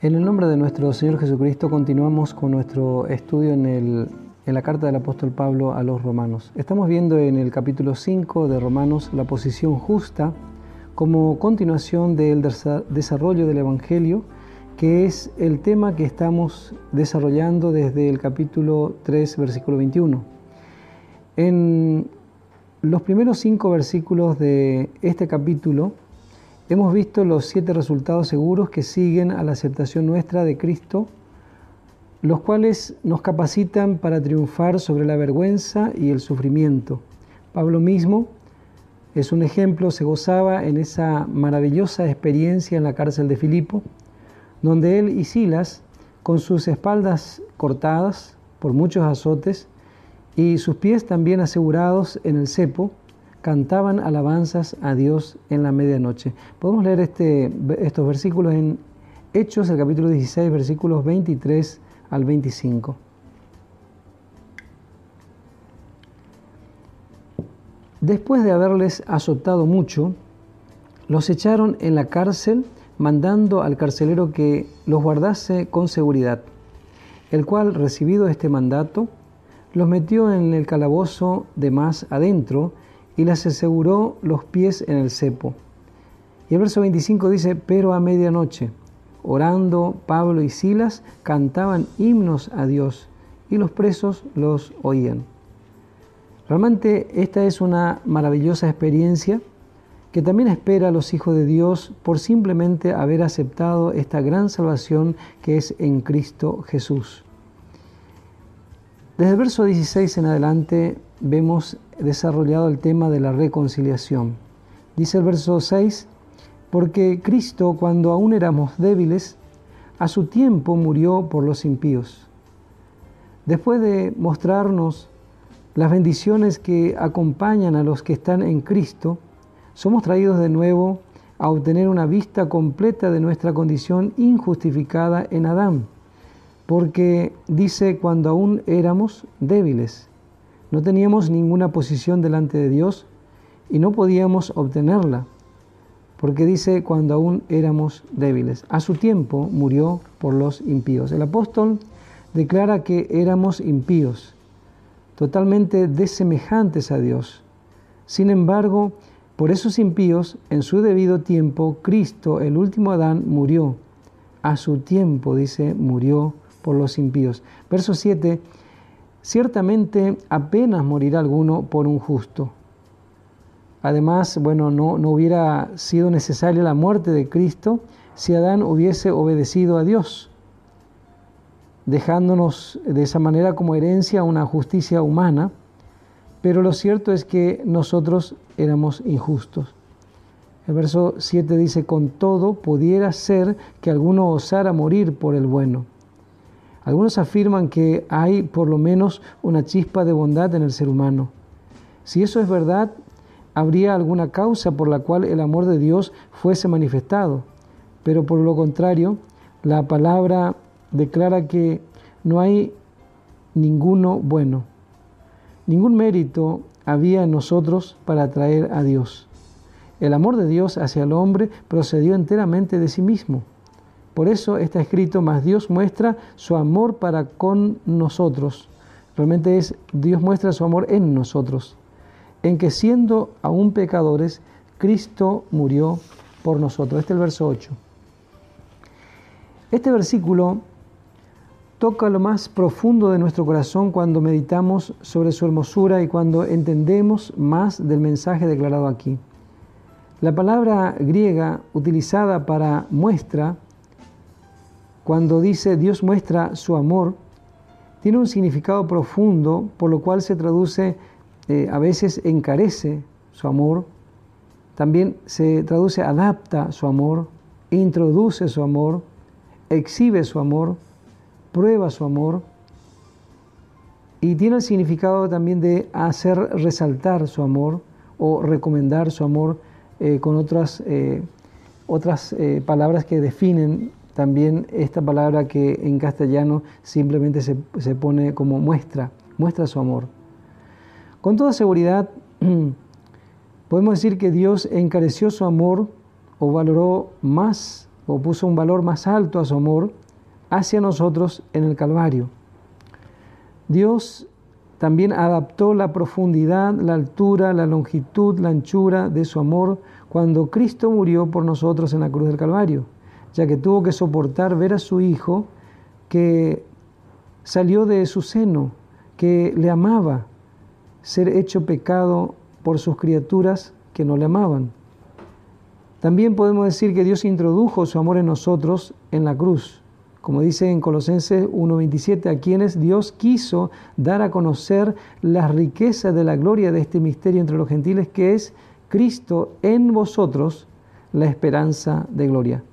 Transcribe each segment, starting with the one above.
En el nombre de nuestro Señor Jesucristo continuamos con nuestro estudio en, en la carta del apóstol Pablo a los romanos. Estamos viendo en el capítulo 5 de Romanos la posición justa como continuación del desarrollo del Evangelio, que es el tema que estamos desarrollando desde el capítulo 3, versículo 21. En los primeros cinco versículos de este capítulo hemos visto los siete resultados seguros que siguen a la aceptación nuestra de Cristo, los cuales nos capacitan para triunfar sobre la vergüenza y el sufrimiento. Pablo mismo es un ejemplo, se gozaba en esa maravillosa experiencia en la cárcel de Filipo, donde él y Silas, con sus espaldas cortadas por muchos azotes y sus pies también asegurados en el cepo, cantaban alabanzas a Dios en la medianoche. Podemos leer este, estos versículos en Hechos, el capítulo 16, versículos 23 al 25. Después de haberles azotado mucho, los echaron en la cárcel, mandando al carcelero que los guardase con seguridad, el cual, recibido este mandato, los metió en el calabozo de más adentro y les aseguró los pies en el cepo. Y el verso 25 dice, pero a medianoche, orando Pablo y Silas cantaban himnos a Dios y los presos los oían. Realmente esta es una maravillosa experiencia que también espera a los hijos de Dios por simplemente haber aceptado esta gran salvación que es en Cristo Jesús. Desde el verso 16 en adelante vemos desarrollado el tema de la reconciliación. Dice el verso 6, porque Cristo cuando aún éramos débiles, a su tiempo murió por los impíos. Después de mostrarnos las bendiciones que acompañan a los que están en Cristo, somos traídos de nuevo a obtener una vista completa de nuestra condición injustificada en Adán, porque dice cuando aún éramos débiles, no teníamos ninguna posición delante de Dios y no podíamos obtenerla, porque dice cuando aún éramos débiles. A su tiempo murió por los impíos. El apóstol declara que éramos impíos totalmente desemejantes a Dios. Sin embargo, por esos impíos, en su debido tiempo, Cristo, el último Adán, murió. A su tiempo, dice, murió por los impíos. Verso 7, ciertamente apenas morirá alguno por un justo. Además, bueno, no, no hubiera sido necesaria la muerte de Cristo si Adán hubiese obedecido a Dios dejándonos de esa manera como herencia una justicia humana, pero lo cierto es que nosotros éramos injustos. El verso 7 dice, con todo pudiera ser que alguno osara morir por el bueno. Algunos afirman que hay por lo menos una chispa de bondad en el ser humano. Si eso es verdad, habría alguna causa por la cual el amor de Dios fuese manifestado. Pero por lo contrario, la palabra declara que no hay ninguno bueno. Ningún mérito había en nosotros para atraer a Dios. El amor de Dios hacia el hombre procedió enteramente de sí mismo. Por eso está escrito, más Dios muestra su amor para con nosotros. Realmente es Dios muestra su amor en nosotros, en que siendo aún pecadores, Cristo murió por nosotros. Este es el verso 8. Este versículo toca lo más profundo de nuestro corazón cuando meditamos sobre su hermosura y cuando entendemos más del mensaje declarado aquí. La palabra griega utilizada para muestra, cuando dice Dios muestra su amor, tiene un significado profundo, por lo cual se traduce, eh, a veces encarece su amor, también se traduce adapta su amor, introduce su amor, exhibe su amor, prueba su amor. Y tiene el significado también de hacer resaltar su amor o recomendar su amor eh, con otras, eh, otras palabras que definen también esta palabra que en castellano simplemente se, se pone como muestra, muestra su amor. Con toda seguridad Podemos decir que Dios encareció su amor o valoró más o puso un valor más alto a su amor hacia nosotros en el Calvario. Dios también adaptó la profundidad, la altura, la longitud, la anchura de su amor cuando Cristo murió por nosotros en la cruz del Calvario, ya que tuvo que soportar ver a su Hijo que salió de su seno, que le amaba, ser hecho pecado por sus criaturas que no le amaban. También podemos decir que Dios introdujo su amor en nosotros en la cruz como dice en Colosenses 1.27, a quienes Dios quiso dar a conocer las riquezas de la gloria de este misterio entre los gentiles, que es Cristo en vosotros, la esperanza de gloria.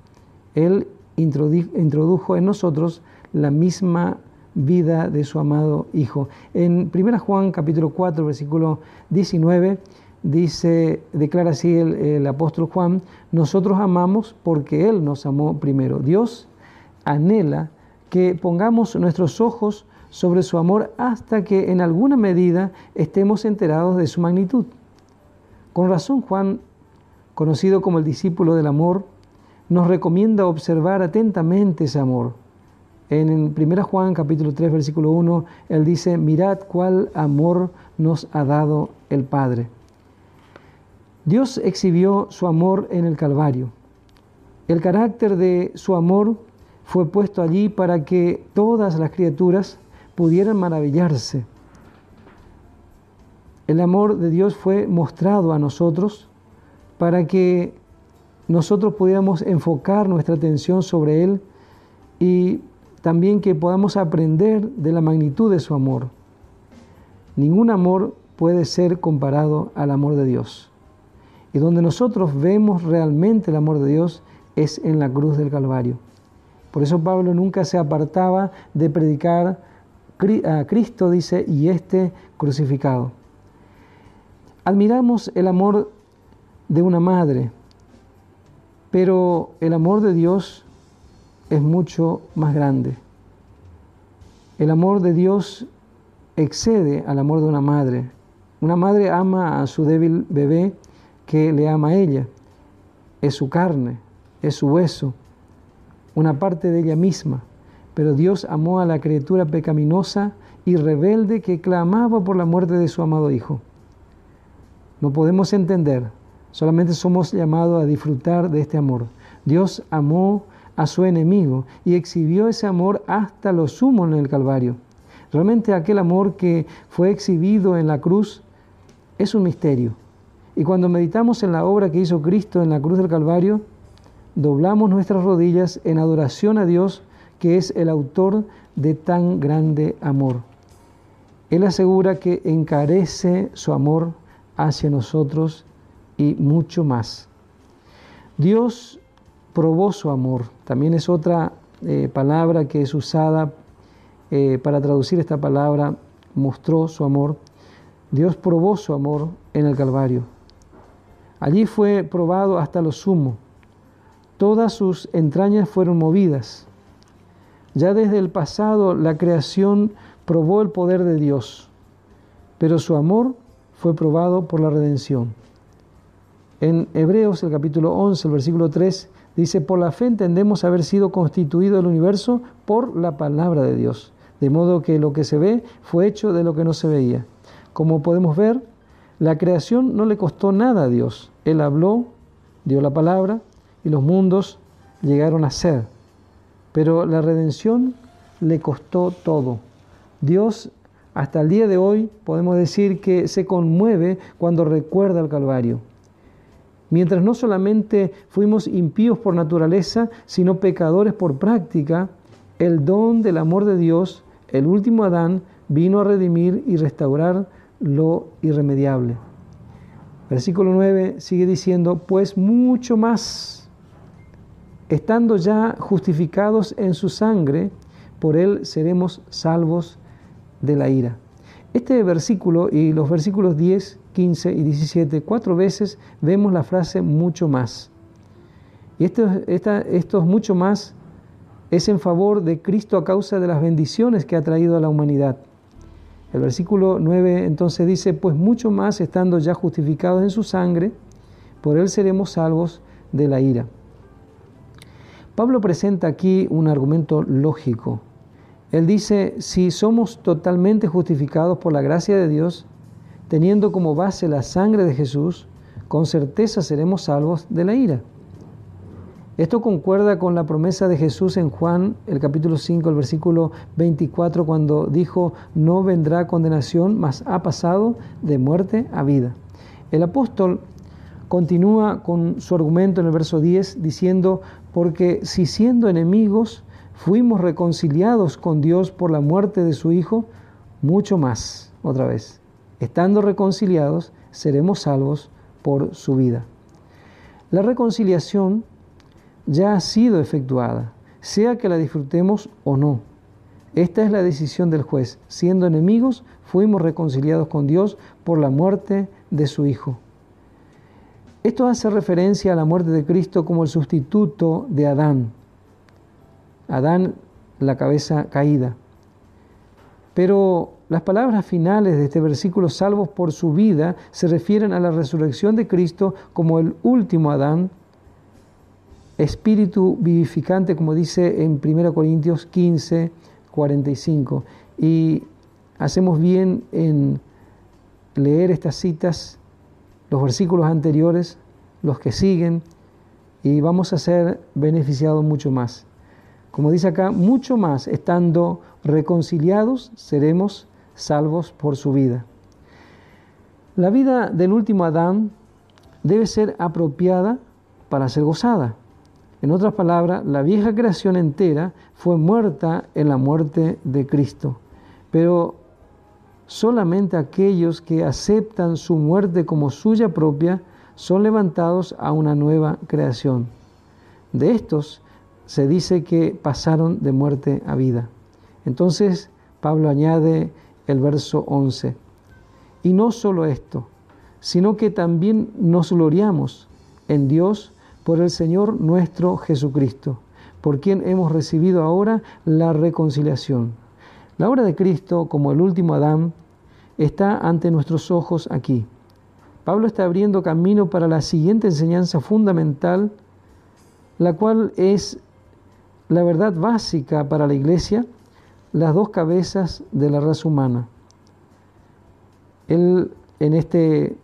Él introdujo en nosotros la misma vida de su amado Hijo. En 1 Juan capítulo 4, versículo 19, dice, declara así el, el apóstol Juan, nosotros amamos porque Él nos amó primero. Dios anhela que pongamos nuestros ojos sobre su amor hasta que en alguna medida estemos enterados de su magnitud. Con razón Juan, conocido como el discípulo del amor, nos recomienda observar atentamente ese amor. En 1 Juan capítulo 3 versículo 1, él dice, mirad cuál amor nos ha dado el Padre. Dios exhibió su amor en el Calvario. El carácter de su amor fue puesto allí para que todas las criaturas pudieran maravillarse. El amor de Dios fue mostrado a nosotros para que nosotros pudiéramos enfocar nuestra atención sobre Él y también que podamos aprender de la magnitud de su amor. Ningún amor puede ser comparado al amor de Dios. Y donde nosotros vemos realmente el amor de Dios es en la cruz del Calvario. Por eso Pablo nunca se apartaba de predicar a Cristo, dice, y este crucificado. Admiramos el amor de una madre, pero el amor de Dios es mucho más grande. El amor de Dios excede al amor de una madre. Una madre ama a su débil bebé que le ama a ella. Es su carne, es su hueso una parte de ella misma, pero Dios amó a la criatura pecaminosa y rebelde que clamaba por la muerte de su amado Hijo. No podemos entender, solamente somos llamados a disfrutar de este amor. Dios amó a su enemigo y exhibió ese amor hasta lo sumo en el Calvario. Realmente aquel amor que fue exhibido en la cruz es un misterio. Y cuando meditamos en la obra que hizo Cristo en la cruz del Calvario, doblamos nuestras rodillas en adoración a Dios, que es el autor de tan grande amor. Él asegura que encarece su amor hacia nosotros y mucho más. Dios probó su amor. También es otra eh, palabra que es usada eh, para traducir esta palabra, mostró su amor. Dios probó su amor en el Calvario. Allí fue probado hasta lo sumo todas sus entrañas fueron movidas. Ya desde el pasado la creación probó el poder de Dios, pero su amor fue probado por la redención. En Hebreos, el capítulo 11, el versículo 3, dice, por la fe entendemos haber sido constituido el universo por la palabra de Dios, de modo que lo que se ve fue hecho de lo que no se veía. Como podemos ver, la creación no le costó nada a Dios. Él habló, dio la palabra, y los mundos llegaron a ser. Pero la redención le costó todo. Dios hasta el día de hoy podemos decir que se conmueve cuando recuerda el Calvario. Mientras no solamente fuimos impíos por naturaleza, sino pecadores por práctica, el don del amor de Dios, el último Adán, vino a redimir y restaurar lo irremediable. Versículo 9 sigue diciendo, pues mucho más estando ya justificados en su sangre, por él seremos salvos de la ira. Este versículo y los versículos 10, 15 y 17, cuatro veces vemos la frase mucho más. Y esto, esto mucho más es en favor de Cristo a causa de las bendiciones que ha traído a la humanidad. El versículo 9 entonces dice, pues mucho más estando ya justificados en su sangre, por él seremos salvos de la ira. Pablo presenta aquí un argumento lógico. Él dice, si somos totalmente justificados por la gracia de Dios, teniendo como base la sangre de Jesús, con certeza seremos salvos de la ira. Esto concuerda con la promesa de Jesús en Juan, el capítulo 5, el versículo 24, cuando dijo, no vendrá condenación, mas ha pasado de muerte a vida. El apóstol continúa con su argumento en el verso 10 diciendo, porque si siendo enemigos fuimos reconciliados con Dios por la muerte de su Hijo, mucho más, otra vez, estando reconciliados, seremos salvos por su vida. La reconciliación ya ha sido efectuada, sea que la disfrutemos o no. Esta es la decisión del juez. Siendo enemigos, fuimos reconciliados con Dios por la muerte de su Hijo. Esto hace referencia a la muerte de Cristo como el sustituto de Adán. Adán, la cabeza caída. Pero las palabras finales de este versículo, salvos por su vida, se refieren a la resurrección de Cristo como el último Adán espíritu vivificante, como dice en 1 Corintios 15, 45. Y hacemos bien en leer estas citas, los versículos anteriores, los que siguen, y vamos a ser beneficiados mucho más. Como dice acá, mucho más, estando reconciliados, seremos salvos por su vida. La vida del último Adán debe ser apropiada para ser gozada. En otras palabras, la vieja creación entera fue muerta en la muerte de Cristo, pero solamente aquellos que aceptan su muerte como suya propia son levantados a una nueva creación. De estos se dice que pasaron de muerte a vida. Entonces Pablo añade el verso 11, y no solo esto, sino que también nos gloriamos en Dios por el Señor nuestro Jesucristo, por quien hemos recibido ahora la reconciliación. La obra de Cristo, como el último Adán, está ante nuestros ojos aquí. Pablo está abriendo camino para la siguiente enseñanza fundamental, la cual es la verdad básica para la iglesia, las dos cabezas de la raza humana. Él en este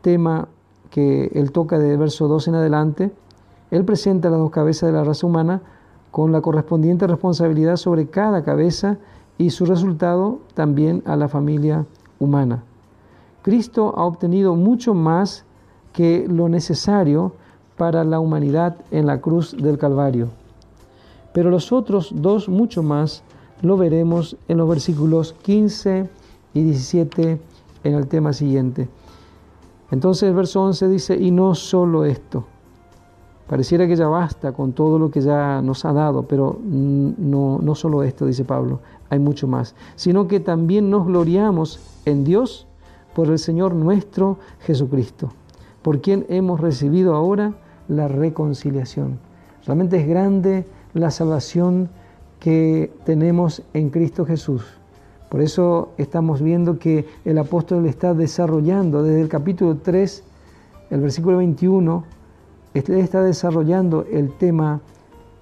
tema que él toca de verso 2 en adelante, él presenta las dos cabezas de la raza humana con la correspondiente responsabilidad sobre cada cabeza y su resultado también a la familia humana. Cristo ha obtenido mucho más que lo necesario para la humanidad en la cruz del Calvario. Pero los otros dos mucho más lo veremos en los versículos 15 y 17 en el tema siguiente. Entonces el verso 11 dice, y no solo esto. Pareciera que ya basta con todo lo que ya nos ha dado, pero no, no solo esto, dice Pablo, hay mucho más, sino que también nos gloriamos en Dios por el Señor nuestro Jesucristo, por quien hemos recibido ahora la reconciliación. Realmente es grande la salvación que tenemos en Cristo Jesús. Por eso estamos viendo que el apóstol está desarrollando desde el capítulo 3, el versículo 21, está desarrollando el tema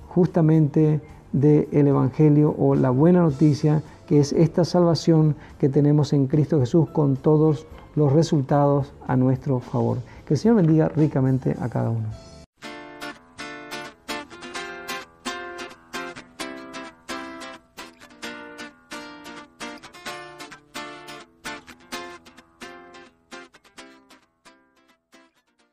justamente del Evangelio o la buena noticia, que es esta salvación que tenemos en Cristo Jesús con todos los resultados a nuestro favor. Que el Señor bendiga ricamente a cada uno.